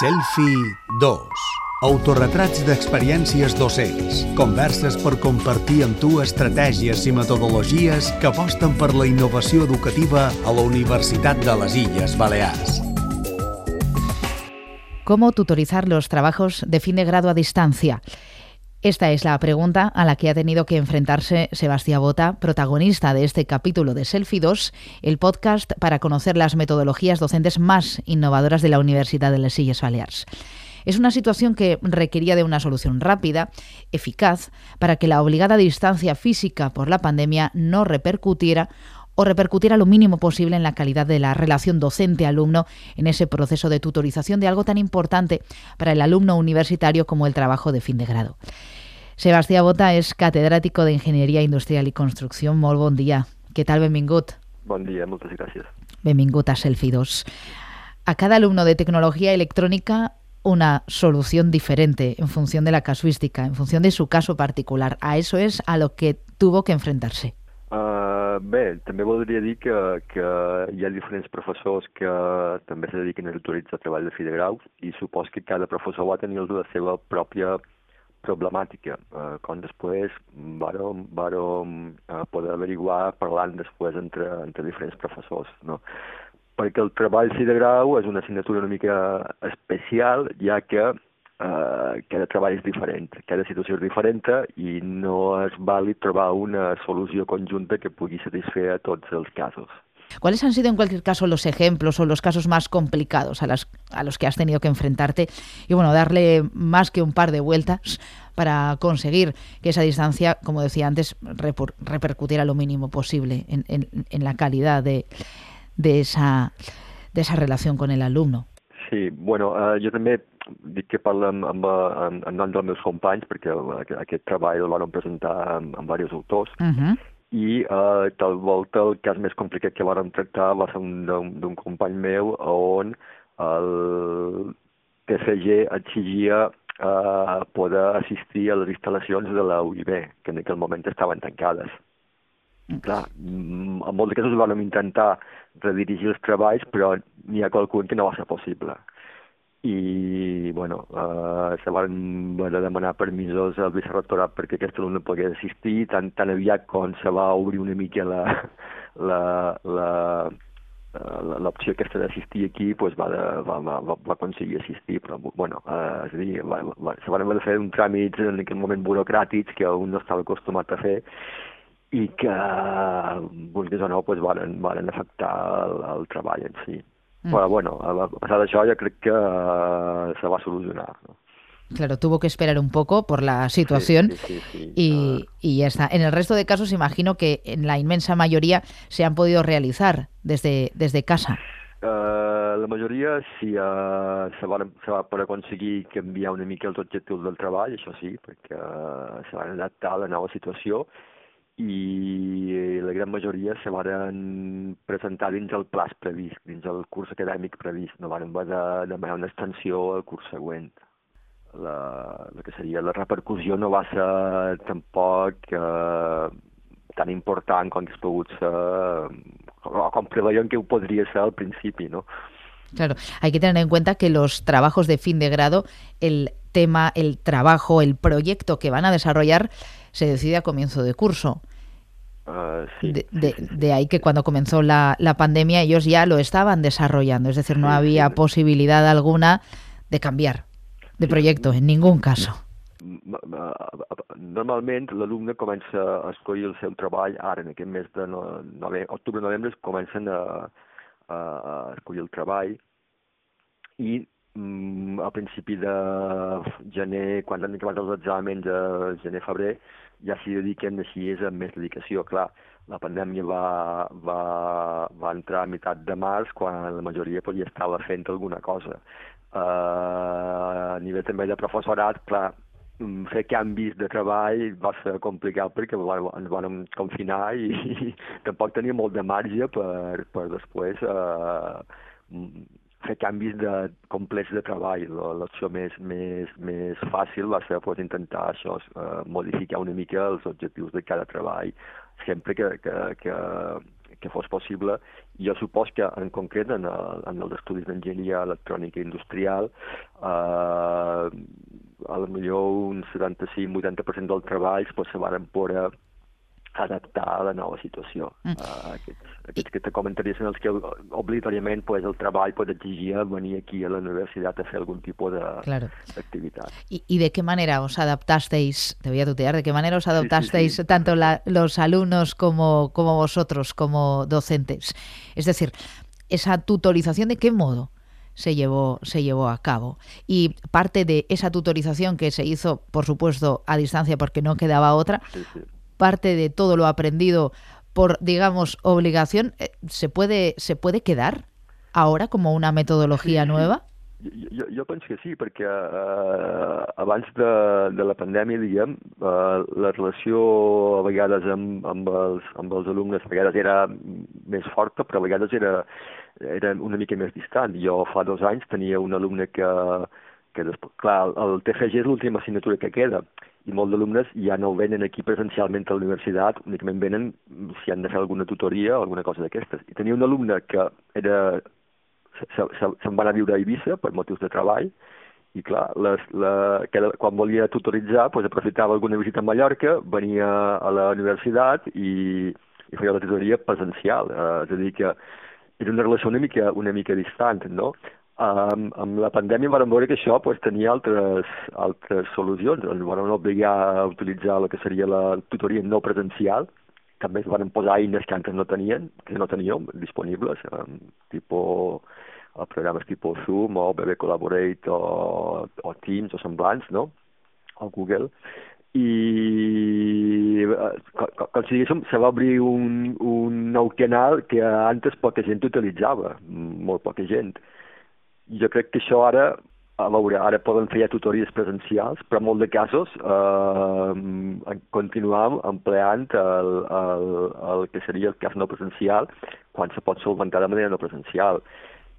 Selfie 2. Autorretrats d'experiències docents. Converses per compartir amb tu estratègies i metodologies que aposten per la innovació educativa a la Universitat de les Illes Balears. ¿Cómo tutorizar los trabajos de fin de grado a distancia? Esta es la pregunta a la que ha tenido que enfrentarse Sebastián Bota, protagonista de este capítulo de Selfie 2, el podcast para conocer las metodologías docentes más innovadoras de la Universidad de les Illes Balears. Es una situación que requería de una solución rápida, eficaz, para que la obligada distancia física por la pandemia no repercutiera o repercutiera lo mínimo posible en la calidad de la relación docente-alumno en ese proceso de tutorización de algo tan importante para el alumno universitario como el trabajo de fin de grado. Sebastián Bota és catedràtico d'Enginyeria Industrial i Construcció. Molt bon dia. Què tal? Benvingut. Bon dia, moltes gràcies. Benvingut a Selfie 2. A cada alumno de tecnología electrónica una solución diferente en función de la casuística, en función de su caso particular. A eso es a lo que tuvo que enfrentarse. Uh, bé, també voldria dir que, que hi ha diferents professors que també se dediquen a autoritzar treball de fi de grau i supos que cada professor va tenir la seva pròpia problemàtica, eh, com després vàrem, vàrem eh, poder averiguar parlant després entre, entre diferents professors. No? Perquè el treball fi de grau és una assignatura una mica especial, ja que eh, cada treball és diferent, cada situació és diferent i no és vàlid trobar una solució conjunta que pugui satisfer a tots els casos. ¿Cuáles han sido en cualquier caso los ejemplos o los casos más complicados a, las, a los que has tenido que enfrentarte y bueno, darle más que un par de vueltas para conseguir que esa distancia, como decía antes, reper, repercutiera lo mínimo posible en, en, en la calidad de, de, esa, de esa relación con el alumno? Sí, bueno, uh, jo també dic que parlo amb, amb, amb, amb nom dels meus companys perquè aquest treball el van presentar amb, amb diversos autors. Uh -huh i eh, tal volta el cas més complicat que vàrem tractar va ser un d'un company meu on el TCG exigia eh, poder assistir a les instal·lacions de la UIB, que en aquell moment estaven tancades. Mm. Clar, mm, en molts casos vam intentar redirigir els treballs, però n'hi ha qualcun que no va ser possible i bueno, eh, se van demanar permisos al vicerrectorat perquè aquest alumne pogués assistir tan, tan aviat com se va obrir una mica la, la, la, l'opció aquesta d'assistir aquí pues, va, de, va, va, va aconseguir assistir, però bueno, eh, és a dir, va, va, se van haver de fer un tràmit en aquell moment burocràtics que un no estava acostumat a fer i que, vulguis o no, pues, van, van afectar el, el treball en si. Mm. Però bueno, a pesar d'això jo crec que uh, se va solucionar. ¿no? Claro, tuvo que esperar un poco por la situación sí, sí, sí, y, y, ya está. En el resto de casos imagino que en la inmensa mayoría se han podido realizar desde, desde casa. Uh, la majoria sí, uh, se, va, se va poder aconseguir canviar una mica els objectius del treball, això sí, perquè uh, se van adaptar a la nova situació i la gran majoria se van presentar dins el pla previst, dins el curs acadèmic previst, no van haver de demanar una extensió al curs següent. La, la que seria la repercussió no va ser tampoc eh, tan important com es pogut ser, o com preveien que ho podria ser al principi, no? Claro, hay que tener en cuenta que los trabajos de fin de grado, el tema, el trabajo, el proyecto que van a desarrollar se decide a comienzo de curso. Uh, sí, de, de, sí, sí. de, ahí que cuando comenzó la, la, pandemia ellos ya lo estaban desarrollando, es decir, no había posibilidad alguna de cambiar de proyecto, en ningún caso. Normalment l'alumne comença a escollir el seu treball ara, en aquest mes de nove, octubre-novembre comencen a, a, a escollir el treball i a principi de gener, quan han acabat els exàmens de gener-febrer, ja s'hi dediquen així és amb més dedicació. Clar, la pandèmia va, va, va entrar a meitat de març quan la majoria pues, ja estava fent alguna cosa. Uh, a nivell també de professorat, clar, mm, fer canvis de treball va ser complicat perquè ens van confinar i, i tampoc tenia molt de marge per, per després uh, fer canvis de, complets de treball. L'opció més, més, més fàcil va ser pues, intentar això, eh, modificar una mica els objectius de cada treball, sempre que, que, que, que fos possible. Jo supos que, en concret, en, el, en els estudis d'enginyeria electrònica industrial, eh, a un 75-80% del treball pues, se van poder adaptar a la nova situació. Mm. Uh, aquests, aquests que te comentaries en els que obligatòriament pues, el treball pues, exigia venir aquí a la universitat a fer algun tipus d'activitat. Claro. ¿Y, ¿Y de qué manera os adaptasteis, te voy a tutear, de qué manera os adaptasteis sí, sí, sí. tanto la, los alumnos como, como vosotros, como docentes? Es decir, esa tutorización, ¿de qué modo? se llevó, se llevó a cabo. Y parte de esa tutorización que se hizo, por supuesto, a distancia porque no quedaba otra, sí, sí parte de todo lo aprendido por, digamos, obligación, eh, ¿se puede, se puede quedar ahora como una metodologia sí, nueva? Jo, jo penso que sí, perquè uh, abans de, de la pandèmia, diguem, uh, la relació a vegades amb, amb, els, amb els alumnes a vegades era més forta, però a vegades era, era una mica més distant. Jo fa dos anys tenia un alumne que, que després, clar, el TFG és l'última assignatura que queda, i molts d'alumnes ja no venen aquí presencialment a la universitat, únicament venen si han de fer alguna tutoria o alguna cosa d'aquestes. I tenia un alumne que era se'n se, se va anar a viure a Eivissa per motius de treball, i clar, les, la, que quan volia tutoritzar pues, aprofitava alguna visita a Mallorca, venia a la universitat i, i feia la tutoria presencial. Eh, és a dir, que era una relació una mica, una mica distant, no? Um, amb la pandèmia vam veure que això pues, tenia altres, altres solucions. Ens van obligar a utilitzar el que seria la tutoria no presencial. També es van posar eines que antes no tenien, que no teníem disponibles, um, tipus programes tipus Zoom o BB Collaborate o, o Teams o semblants, no? o Google. I com si diguéssim, se va obrir un, un nou canal que antes poca gent utilitzava, molt poca gent jo crec que això ara, a veure, ara poden fer ja tutories presencials, però en molt de casos eh, continuam empleant el, el, el que seria el cas no presencial quan se pot solventar de manera no presencial.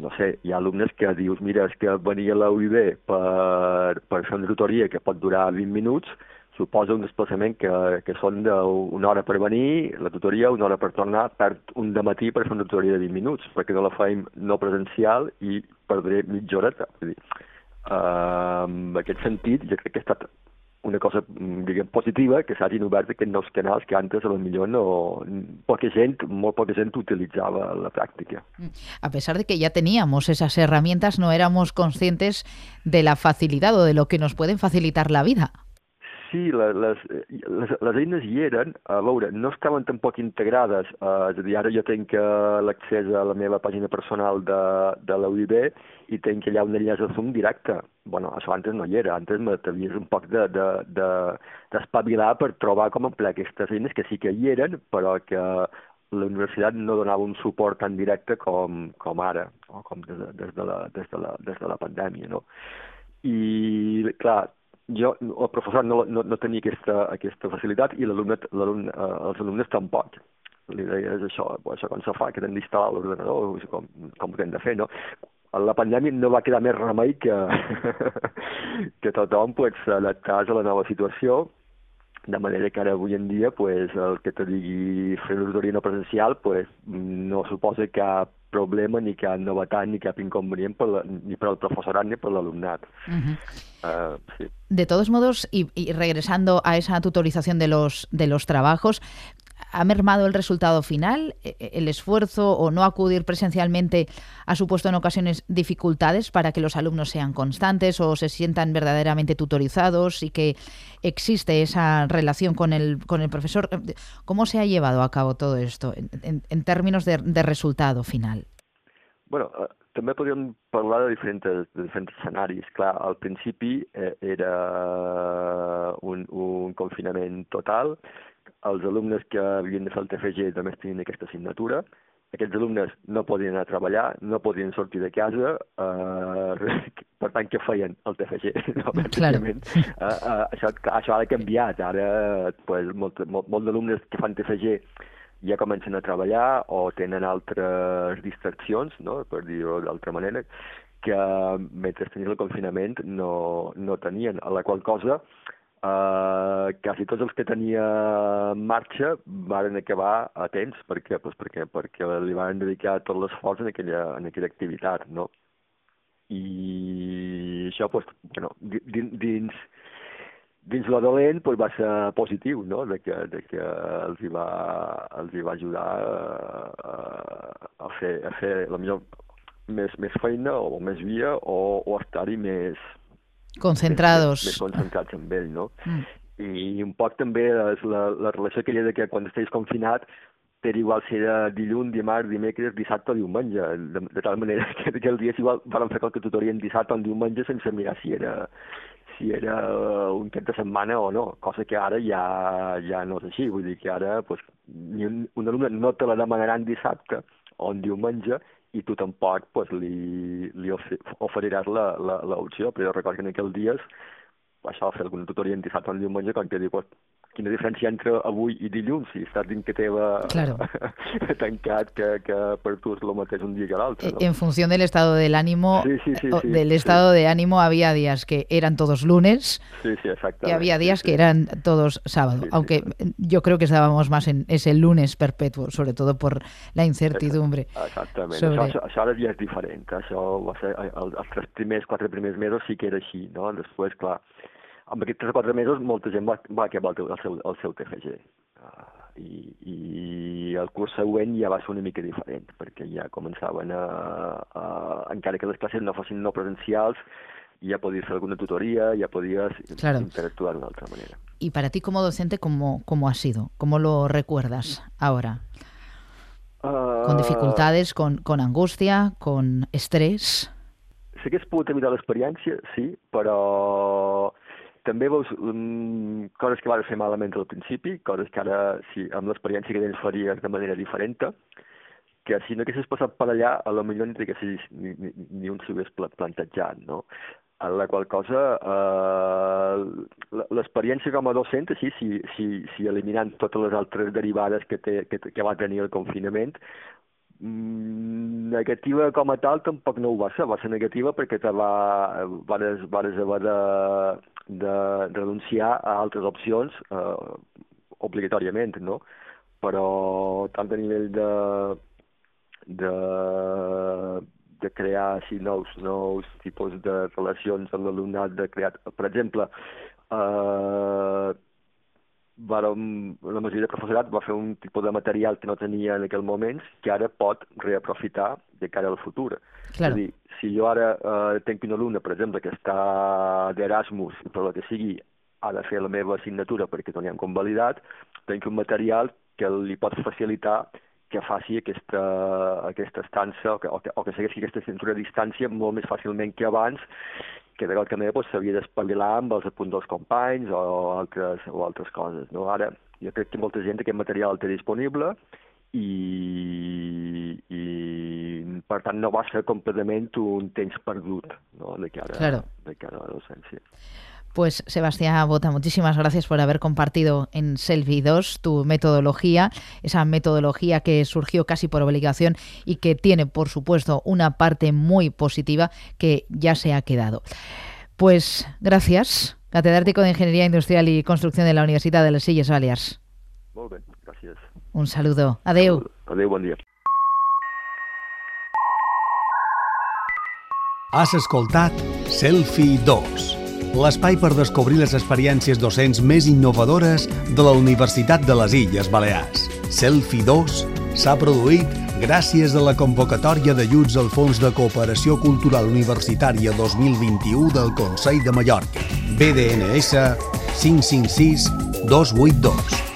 No sé, hi ha alumnes que dius, mira, és que venia a la UIB per, per fer una tutoria que pot durar 20 minuts, suposa un desplaçament que, que són d'una hora per venir, la tutoria, una hora per tornar, perd un de matí per fer una tutoria de 20 minuts, perquè no la faim no presencial i perdré mitja horeta. Vull dir, uh, en aquest sentit, jo crec que ha estat una cosa, diguem, positiva que s'hagin obert aquests nous canals que antes a lo millor no, poca gent, molt poca gent utilitzava la práctica. A pesar de que ya teníamos esas herramientas, no éramos conscientes de la facilidad o de lo que nos pueden facilitar la vida. Sí, les, les, les eines hi eren, a veure, no estaven tampoc integrades, eh, és a dir, ara jo tenc l'accés a la meva pàgina personal de, de la UIB i tenc allà un enllaç a Zoom directe. bueno, això antes no hi era, antes m'havies un poc d'espavilar de, de, per trobar com emplear aquestes eines que sí que hi eren, però que la universitat no donava un suport tan directe com, com ara, o com des de, des de, la, des de, la, des de la pandèmia, no? I, clar, jo, el professor no, no, no tenia aquesta, aquesta facilitat i l'alumne, eh, els alumnes tampoc. Li deia, és això, això com se fa, que hem d'instal·lar l'ordenador, com, com ho hem de fer, no? La pandèmia no va quedar més remei que, que tothom pues, s'adaptàs a la nova situació, de manera que ara avui en dia pues, el que te digui fer una no presencial pues, no suposa cap problema, ni cap novetat, ni cap inconvenient per la, ni per al profesorat ni per l'alumnat. Uh -huh. Uh, sí. De todos modos, y, y, regresando a esa tutorización de los, de los trabajos, ¿Ha mermado el resultado final? E, e, ¿El esfuerzo o no acudir presencialmente ha supuesto en ocasiones dificultades para que los alumnos sean constantes o se sientan verdaderamente tutorizados y que existe esa relación con el, con el profesor? ¿Cómo se ha llevado a cabo todo esto en, en, en términos de, de, resultado final? Bueno, també podríem parlar de diferents, de diferents escenaris. Clar, al principi eh, era un, un confinament total, els alumnes que havien de fer el TFG només tenien aquesta assignatura, aquests alumnes no podien anar a treballar, no podien sortir de casa, eh, per tant, què feien? El TFG, no? Claro. Uh, uh, això, això ha canviat, ara pues, molt, molt, molt d'alumnes que fan TFG ja comencen a treballar o tenen altres distraccions, no? per dir-ho d'altra manera, que mentre tenien el confinament no, no tenien, a la qual cosa Uh, quasi tots els que tenia en marxa van acabar a temps perquè, pues, perquè, perquè li van dedicar tot l'esforç en, aquella, en aquella activitat, no? I això, pues, bueno, dins, dins, dins lo dolent pues, va ser positiu, no? de, que, de que els hi va, els hi va ajudar a, a, fer, a fer la millor més, més feina o més via o, o estar-hi més, Concentrados. Més, més concentrats amb ell, no? Mm. I un poc també és la, la relació aquella de que quan estàs confinat per igual si era dilluns, dimarts, dimecres, dissabte o diumenge, de, de tal manera que, que el dia igual van fer qualque tutoria en dissabte o en diumenge sense mirar si era, si era un cap de setmana o no, cosa que ara ja, ja no és així, vull dir que ara pues, ni un, un alumne no te la demanaran dissabte o en diumenge i tu tampoc pues, li, li oferiràs l'opció, però jo recordo que en aquells dies això, fer alguna tutoria en dissabte o en diumenge, com que dic, pues, quina diferència entre avui i dilluns, si estàs dins que teva claro. tancat, que, que per tu és el mateix un dia que l'altre. ¿no? En función del estado del ánimo, sí, sí, sí, sí del estado sí. de ánimo había días que eran todos lunes sí, sí, y había días sí, que eran todos sábado, aunque yo creo que estábamos más en ese lunes perpetuo, sobre todo por la incertidumbre. Exactament, sobre... això, això ara ja és diferent, això va ser, els, els tres primers, quatre primers mesos sí que era així, no? Després, clar, en aquests 3 o 4 mesos molta gent va, va acabar el, seu, el seu TFG. Uh, i, I el curs següent ja va ser una mica diferent, perquè ja començaven a, a encara que les classes no fossin no presencials, ya podías hacer alguna tutoría, ya podías claro. interactuar de una otra manera. Y para ti como docente, ¿cómo, cómo ha sido? ¿Cómo lo recuerdas ahora? Uh, ¿Con dificultades, con, con angustia, con estrès? Sí que es pogut evitar l'experiència, sí, però també veus um, coses que vas fer malament al principi, coses que ara, sí, amb l'experiència que tens faries de manera diferent, que si no haguessis passat per allà, a lo millor ni, ni, ni, ni un s'ho hagués plantejat, no? A la qual cosa, eh, l'experiència com a docent, sí, si, si, si eliminant totes les altres derivades que, té, que, que va tenir el confinament, mm, negativa com a tal tampoc no ho va ser, va ser negativa perquè te va, vas, vas haver de, de renunciar a altres opcions eh, obligatòriament, no? Però tant a nivell de, de, de crear així nous, nous tipus de relacions amb l'alumnat, de crear, per exemple, eh, vàrem, la majoria de professorat va fer un tipus de material que no tenia en aquell moment que ara pot reaprofitar de cara al futur. Claro. És a dir, si jo ara eh, tenc un alumne, per exemple, que està d'Erasmus, per el que sigui, ha de fer la meva assignatura perquè no n'hi convalidat, tenc un material que li pot facilitar que faci aquesta, aquesta estança o que, o que, o que segueixi aquesta assignatura a distància molt més fàcilment que abans, que de manera s'havia doncs, d'espavilar amb els apunts dels companys o altres, o altres coses. No? Ara, jo crec que molta gent aquest material té disponible i, i per tant no va ser completament un temps perdut no? de, cara, claro. de cara a la docència. Pues Sebastián Bota, muchísimas gracias por haber compartido en Selvi 2 tu metodología, esa metodología que surgió casi por obligación y que tiene, por supuesto, una parte muy positiva que ya se ha quedado. Pues gracias, catedrático de Ingeniería Industrial y Construcción de la Universidad de Balears. Molt bé, gràcies. Un saludo. Adeu. Adeu, bon dia. Has escoltat Selfie 2, l'espai per descobrir les experiències docents més innovadores de la Universitat de les Illes Balears. Selfie 2 s'ha produït gràcies a la convocatòria d'ajuts al Fons de Cooperació Cultural Universitària 2021 del Consell de Mallorca. BDNS 556 282.